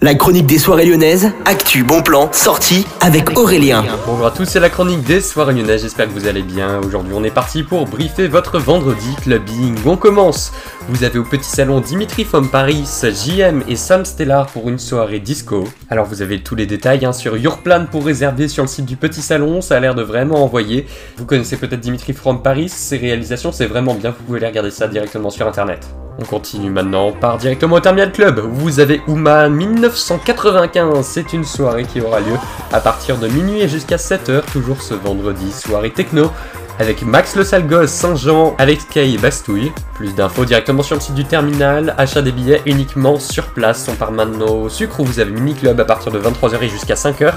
La chronique des soirées lyonnaises, actu, bon plan, sortie avec Aurélien. Bonjour à tous, c'est la chronique des soirées lyonnaises, j'espère que vous allez bien. Aujourd'hui on est parti pour briefer votre vendredi clubbing. On commence Vous avez au petit salon Dimitri from Paris, JM et Sam Stellar pour une soirée disco. Alors vous avez tous les détails hein, sur Yourplan pour réserver sur le site du petit salon, ça a l'air de vraiment envoyer. Vous connaissez peut-être Dimitri from Paris, ses réalisations c'est vraiment bien, vous pouvez aller regarder ça directement sur internet. On continue maintenant, on part directement au Terminal Club. Vous avez Uma 1995. C'est une soirée qui aura lieu à partir de minuit et jusqu'à 7h, toujours ce vendredi. Soirée techno avec Max le Salgoz, Saint-Jean, Alex Kay et Bastouille. Plus d'infos directement sur le site du terminal, achat des billets uniquement sur place. On part maintenant au sucre où vous avez Mini Club à partir de 23h et jusqu'à 5h.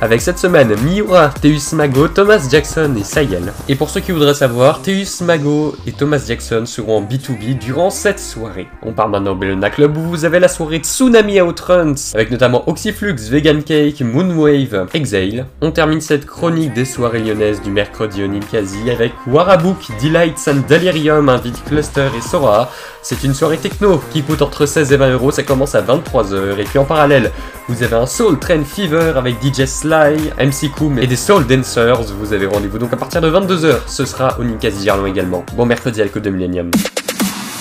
Avec cette semaine Miura, Teus Mago, Thomas Jackson et Sayel. Et pour ceux qui voudraient savoir, Teus Mago et Thomas Jackson seront en B2B durant cette soirée. On part maintenant au Bellona Club où vous avez la soirée Tsunami Outruns avec notamment Oxyflux, Vegan Cake, Moonwave, Exhale. On termine cette chronique des soirées lyonnaises du mercredi au Ninkasi avec Warabook, Delights and Delirium, Invite Cluster et Sora. C'est une soirée techno qui coûte entre 16 et 20 euros, ça commence à 23h. Et puis en parallèle, vous avez un Soul Train Fever avec DJ Sly, MC Koum et des Soul Dancers. Vous avez rendez-vous donc à partir de 22h. Ce sera au Ninkasi Gerlon également. Bon mercredi à l'écoute de Millennium.